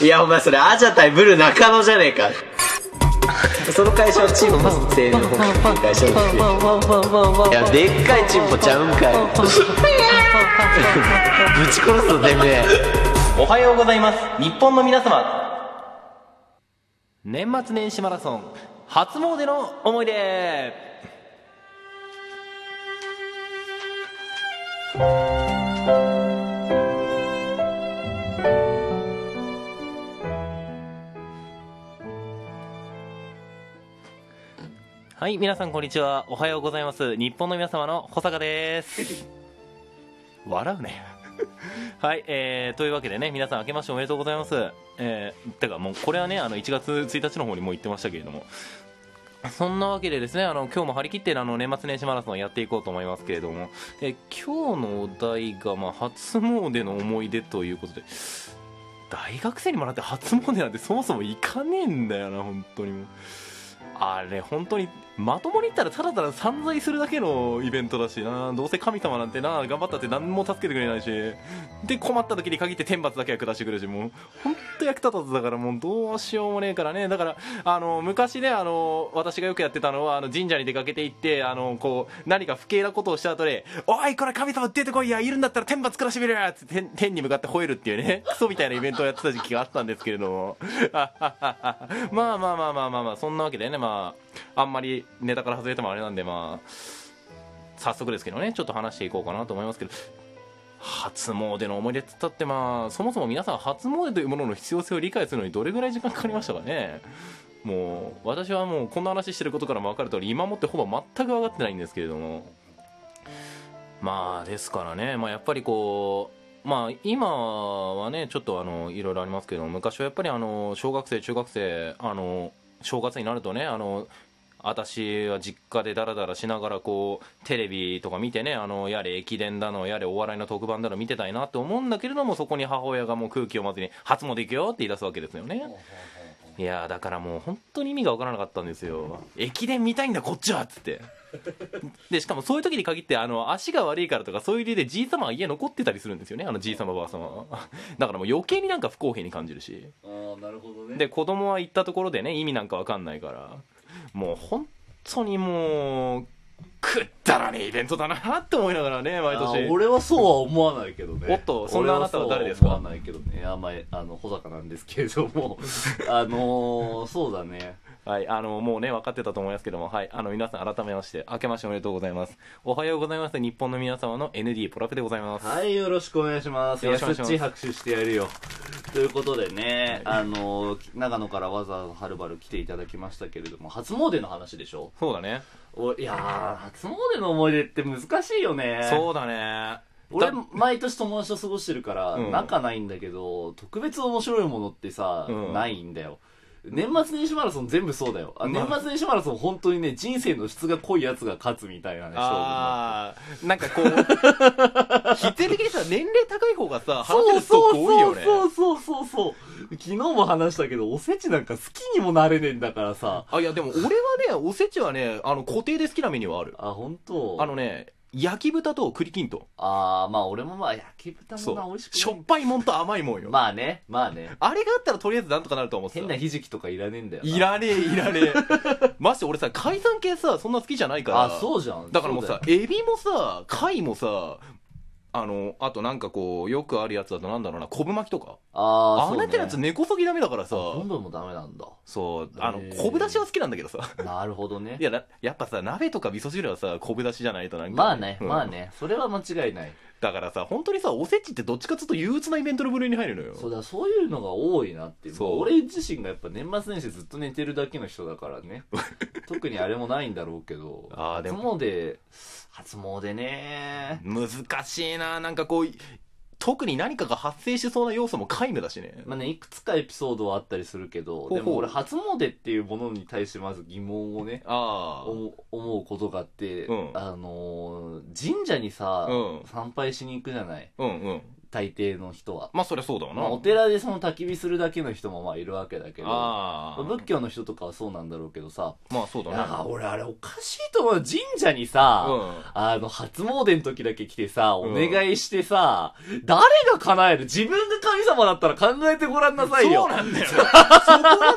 いや、お前それ、アジャ対ブル中野じゃねえか。その会社はチンポ製の本っていう会社ですよ。いや、でっかいチンポちゃうんかい。ぶち殺すぞ、てめえ。おはようございます日本の皆様年末年始マラソン初詣の思い出はい皆さんこんにちは。おはようございます。日本の皆様の保坂です。笑うね。はい、えー、というわけでね、皆さん明けましておめでとうございます。えー、てかもうこれはね、あの1月1日の方にも言ってましたけれども、そんなわけでですね、あの今日も張り切ってあの年末年始マラソンやっていこうと思いますけれども、え今日のお題が、まあ、初詣の思い出ということで、大学生にもらって初詣なんてそもそも行かねえんだよな、本当にもう。あれ、本当に、まともに言ったらただただ散財するだけのイベントだしな、どうせ神様なんてな、頑張ったって何も助けてくれないし、で、困った時に限って天罰だけは下してくるし、もう、本当役立たずだから、もうどうしようもねえからね、だから、あの、昔ね、あの、私がよくやってたのは、あの、神社に出かけて行って、あの、こう、何か不敬なことをした後で、おい、これ神様出てこいや、いるんだったら天罰下してみるつって天天に向かって吠えるっていうね、クソみたいなイベントをやってた時期があったんですけれども、あはははまあまあまあまあまあまあ、そんなわけでね、まあ、あんまりネタから外れてもあれなんで、まあ、早速ですけどね、ちょっと話していこうかなと思いますけど、初詣の思い出っつったってまあそもそも皆さん初詣というものの必要性を理解するのにどれぐらい時間かかりましたかね。もう私はもうこんな話してることからも分かる通り今もってほぼ全く分かってないんですけれども。まあですからね、まあ、やっぱりこうまあ今はねちょっとあのいろいろありますけど昔はやっぱりあの小学生中学生あの正月になるとねあの私は実家でダラダラしながらこうテレビとか見てねあのやれ駅伝だのやれお笑いの特番だの見てたいなって思うんだけれどもそこに母親がもう空気をまずに「初詣行くよ」って言い出すわけですよね。いやーだからもう本当に意味が分からなかったんですよ。駅伝見たいんだこっちはっつって。でしかもそういう時に限ってあの足が悪いからとかそういう理由でじい様は家残ってたりするんですよねあのじい様ばあ様は。だからもう余計になんか不公平に感じるし。ああなるほどね。で子供は行ったところでね意味なんか分かんないからもう本当にもうくったらねえイベントだなって思いながらね毎あ年。ー俺はそうは思わないけどね。おっとそんなあなたは誰ですか？思わないけどね。あまりあの穂坂なんですけれども。あのー、そうだねはい、あの、もうね、分かってたと思いますけども、はい、あの、皆さん改めまして、明けましておめでとうございます。おはようございます。日本の皆様の ND ポラプでございます。はいよろしくお願いしますよろしくお願いします拍手してやるよということでねあのー、長野からわざわざはるばる来ていただきましたけれども初詣の話でしょ？そうだね。おいやー初詣の思い出って難しいよねそうだね。俺だ毎年友達と過ごしてるからうん仲ないんだけど、特別面白いものってさ、うんないんだよ年末年始マラソン全部そうだよ。あまあ。年末年始マラソン本当にね人生の質が濃いやつが勝つみたいなねあー、なんかこう、必然的にさ、年齢高い方がさ、話せそうる人そう多いよね。そう。そうそうそう昨日も話したけどおせちなんか好きにもなれねえんだからさ。あ、いや、でも俺はね、おせちはね、あの、固定で好きなメニューはある。あ本当。あのね、焼き豚と栗きんとん。あーまあ俺もまあ焼き豚そうもな美味し。くしょっぱいもんと甘いもんよ。まあねまあねあれがあったらとりあえずなんとかなると思ってた変なひじきとかいらねえんだよないらねえ、いらねえ。まして俺さ、海産系さ、そんな好きじゃないから。あそうじゃんだからもうさエビもさ、貝もさ、あの、あとなんかこう、よくあるやつだとなんだろうな、昆布巻きとか？あーあれってやつね根こそぎダメだからさ、昆布もダメなんだそう、あのへ、ー昆布だしは好きなんだけどさ。なるほどねいや、なやっぱさ、鍋とか味噌汁はさ、昆布だしじゃないとなんか、まあね、うんまあね、それは間違いない。だからさ、本当にさ、おせちってどっちかっていうと憂鬱なイベントの部類に入るのよ。そうだ、そういうのが多いなっていう。そう俺自身がやっぱ年末年始ずっと寝てるだけの人だからね。特にあれもないんだろうけど。初あーでも詣、初詣ね難しいな、なんかこう、特に何かが発生しそうな要素も皆無だしね。まあね、いくつかエピソードはあったりするけど、でも俺初詣っていうものに対してまず疑問をね、ああ。思う思うことがあって、うんあのー神社にさ、うん参拝しに行くじゃない。うんうん。大抵の人は。まあそりゃそうだわな、まあ、お寺でその焚き火するだけの人もまあいるわけだけど、ああ仏教の人とかはそうなんだろうけどさ、まあそうだね。いや俺あれおかしいと思う。神社にさ、うん。あの、初詣の時だけ来てさ、おん。願いしてさ、誰が叶える？自分が神様だったら考えてごらんなさいよ。そうなんだよ。そこ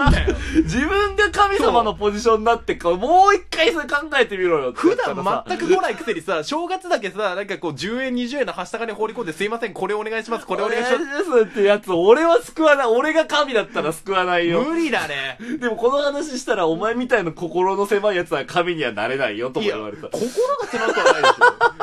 なんだよ。自分が神様のポジションになってか、もう一回それ考えてみろよ普段全く来ないくせにさ、正月だけさ、なんかこう10円20円のはした金放り込んで、すいません、これお願いします、これお願いします。ますってやつ、俺は救わない。俺が神だったら救わないよ。無理だね。でもこの話したら、お前みたいな心の狭いやつは神にはなれないよとも言われた。心が狭くはないでしょ。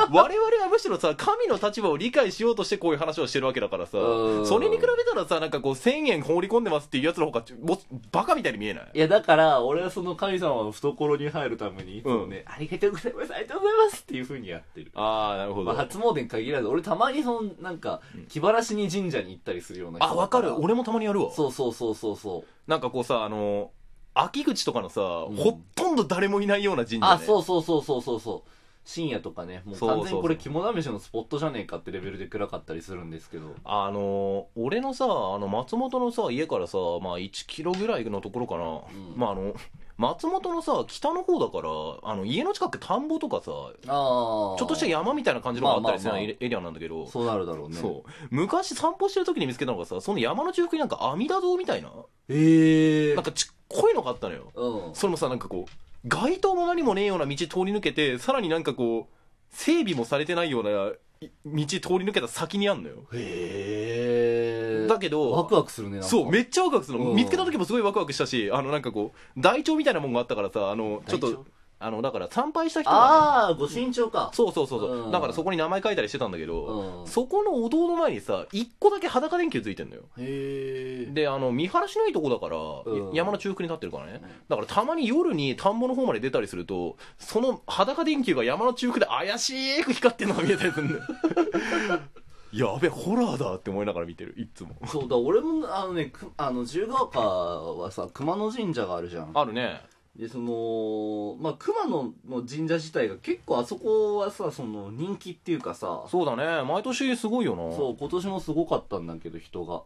我々はむしろさ、神の立場を理解しようとしてこういう話をしてるわけだからさう、んそれに比べたらさ、なんかこう1000円放り込んでますっていうやつの方が、もうバカみたいに見えない？いや、だから、俺はその神様の懐に入るために、いつもね、ありがとうございます、ありがとうございますっていう風にやってる。ああ、なるほまあ、ど。初詣に限らず、俺たまにその、なんか、気晴らしに神社に行ったりするような人あ、わかる。だ俺もたまにやるわ。そうそうそうそうそう。なんかこうさ、あの、秋口とかのさ、んほとんど誰もいないような神社、ね。あ、そうそうそうそうそうそう。深夜とかね、もう完全にこれ肝試しのスポットじゃねえかってレベルで暗かったりするんですけど。あの俺のさあの松本のさ家からさまあ1キロぐらいのところかな、ん。まああの松本のさ北の方だからあの家の近く田んぼとかさああ。ちょっとした山みたいな感じのがあったりするエリアなんだけど。そうなるだろうね。そう。昔散歩してる時に見つけたのがさその山の中腹になんか阿弥陀堂みたいな。へえなんかちっこいのがあったのよ。うん。それもさなんかこう街灯も何もねえような道通り抜けてさらになんかこう整備もされてないようない道通り抜けた先にあんのよへえ。だけどワクワクするね。そう、めっちゃワクワクするの。うん見つけた時もすごいワクワクしたし、あの、なんかこう、台帳みたいなもんがあったからさ、あの、ちょっと、あの、だから参拝した人が、ね、ああ、ご身長か。そうそうそうそう、うんだからそこに名前書いたりしてたんだけど、うんそこのお堂の前にさ、一個だけ裸電球ついてんのよ。へえ。で、あの、見晴らしのいいとこだから、うん山の中腹に立ってるからね。だからたまに夜に田んぼの方まで出たりすると、その裸電球が山の中腹で怪しく光ってるのが見えたりするんだよ。やべ、ホラーだって思いながら見てる、いっつも。そうだ、俺も、あのね、くあの、自由が丘はさ、熊野神社があるじゃん。あるね。で、その、まあ、熊野の神社自体が結構あそこはさ、その、人気っていうかさ、そうだね。毎年すごいよな。そう、今年もすごかったんだけど、人が。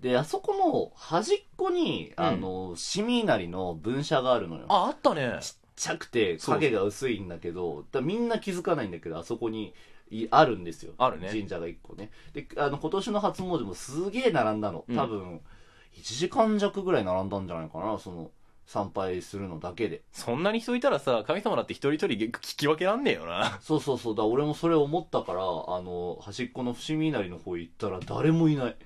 で、あそこの端っこに、あの、シミ稲荷の分社があるのよ。あ、あったね。ちっちゃくて影が薄いんだけどだみんな気づかないんだけどあそこにいあるんですよあるね神社が一個ねであの今年の初詣もすげえ並んだのうん多分1時間弱ぐらい並んだんじゃないかなその参拝するのだけで。そんなに人いたらさ、神様だって一人一人聞き分けらんねえよな。そうそうそう。だ俺もそれ思ったからあの端っこの伏見稲荷の方行ったら誰もいない。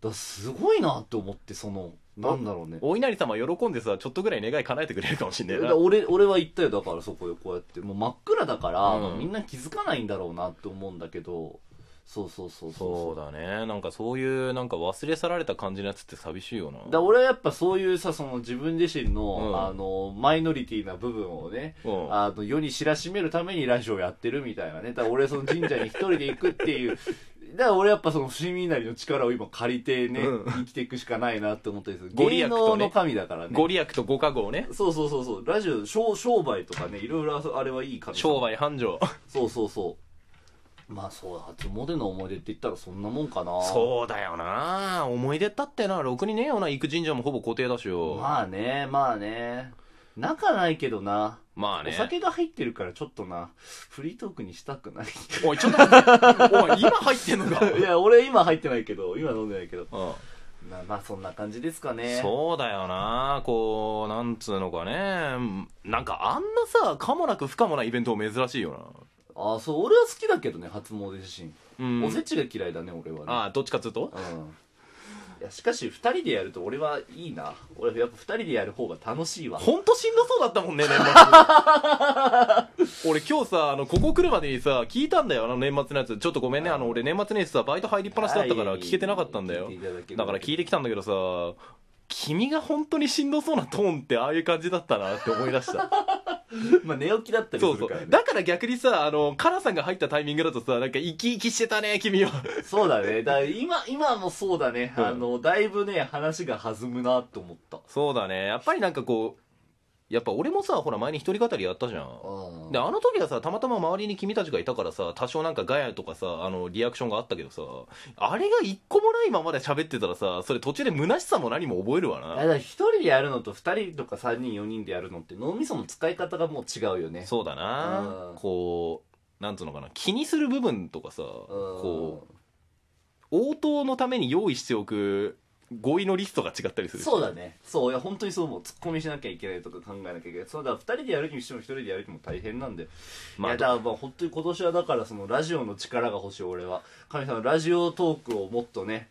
だすごいなって思ってそのなんだろうね。お稲荷様喜んでさ、ちょっとぐらい願い叶えてくれるかもしんねえな。俺俺は行ったよ。だからそこでこうやって。もう真っ暗だから、うん。みんな気づかないんだろうなって思うんだけどそうそうそうそうだね。なんかそういう、なんか忘れ去られた感じのやつって寂しいよな。だ俺はやっぱそういうさその自分自身の,、うん。あのマイノリティな部分をね、うん。あの世に知らしめるためにラジオやってるみたいなね。だ俺その神社に一人で行くっていう。だから俺やっぱその伏見稲荷の力を今借りてね、うん。生きていくしかないなって思ったりする芸能の神だからね。ご利益とご加護をね。そうそうそうそう。ラジオ商商売とかねいろいろあれはいい神様。商売繁盛。そうそうそうまあそう初詣の思い出って言ったらそんなもんかな。そうだよな。思い出ったってな、ろくにねえよな。行く神社もほぼ固定だしよ。まあねまあね。仲ないけどな、まあね。お酒が入ってるからちょっとな。フリートークにしたくない。おい、ちょっと待って。おい、今入ってんのか。いや俺今入ってないけど。今飲んでないけど。うん。まあまあそんな感じですかね。そうだよな。こうなんつうのかね。なんかあんなさかもなく不可もないイベントも珍しいよああそう俺は好きだけどね初詣自身、おせちが嫌いだね俺はね。ああどっちかっつうと？うん。いやしかし2人でやると俺はいいな。俺やっぱ2人でやる方が楽しいわ。ほんとしんどそうだったもんね年末。俺今日さあのここ来るまでにさ聞いたんだよあの年末のやつ。ちょっとごめんねあの俺年末年始さバイト入りっぱなしだったからはい。聞けてなかったんだよ。だから聞いてきたんだけどさ君が本当にしんどそうなトーンってああいう感じだったなって思い出したまあ寝起きだったりそうそうするからね。だから逆にさあのカナさんが入ったタイミングだとさなんか生き生きしてたね君はそうだね。だから今今もそうだね、うん。あのだいぶね話が弾むなと思った。そうだね。やっぱりなんかこうやっぱ俺もさほら前に一人語りやったじゃん。あであの時はさたまたま周りに君たちがいたからさ多少なんかガヤとかさあのリアクションがあったけどさあれが一個もないままで喋ってたらさそれ途中で虚しさも何も覚えるわな。一人でやるのと二人とか三人四人でやるのって脳みその使い方がもう違うよね。そうだな。うん。こうなんつうのかな気にする部分とかさこう応答のために用意しておく合意のリストが違ったりするそうだね。そういや本当にそう思う。ツッコミしなきゃいけないとか考えなきゃいけないそうだから二人でやるにしても一人でやるにも大変なんで、まあいやだからまあ本当に今年はだからそのラジオの力が欲しい俺は。神様ラジオトークをもっとね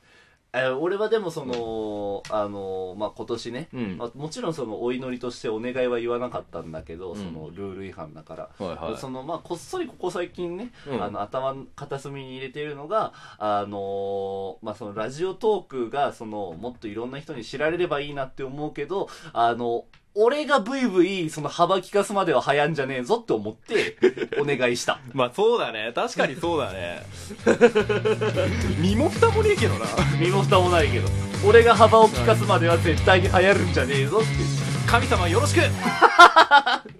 えー俺はでもその、あのまあ今年ね、うん。まあ、もちろんそのお祈りとしてお願いは言わなかったんだけど、うん。そのルール違反だから、はいはい。そのまあこっそりここ最近ね、うん。あの頭の片隅に入れているのがあのまあそのラジオトークがそのもっといろんな人に知られればいいなって思うけどあの俺がブイブイその幅利かすまでは早んじゃねえぞって思ってお願いした。まあそうだね。確かにそうだね。身も蓋もねえけどな。身も蓋もないけど。俺が幅を利かすまでは絶対に流行るんじゃねえぞって神様よろしく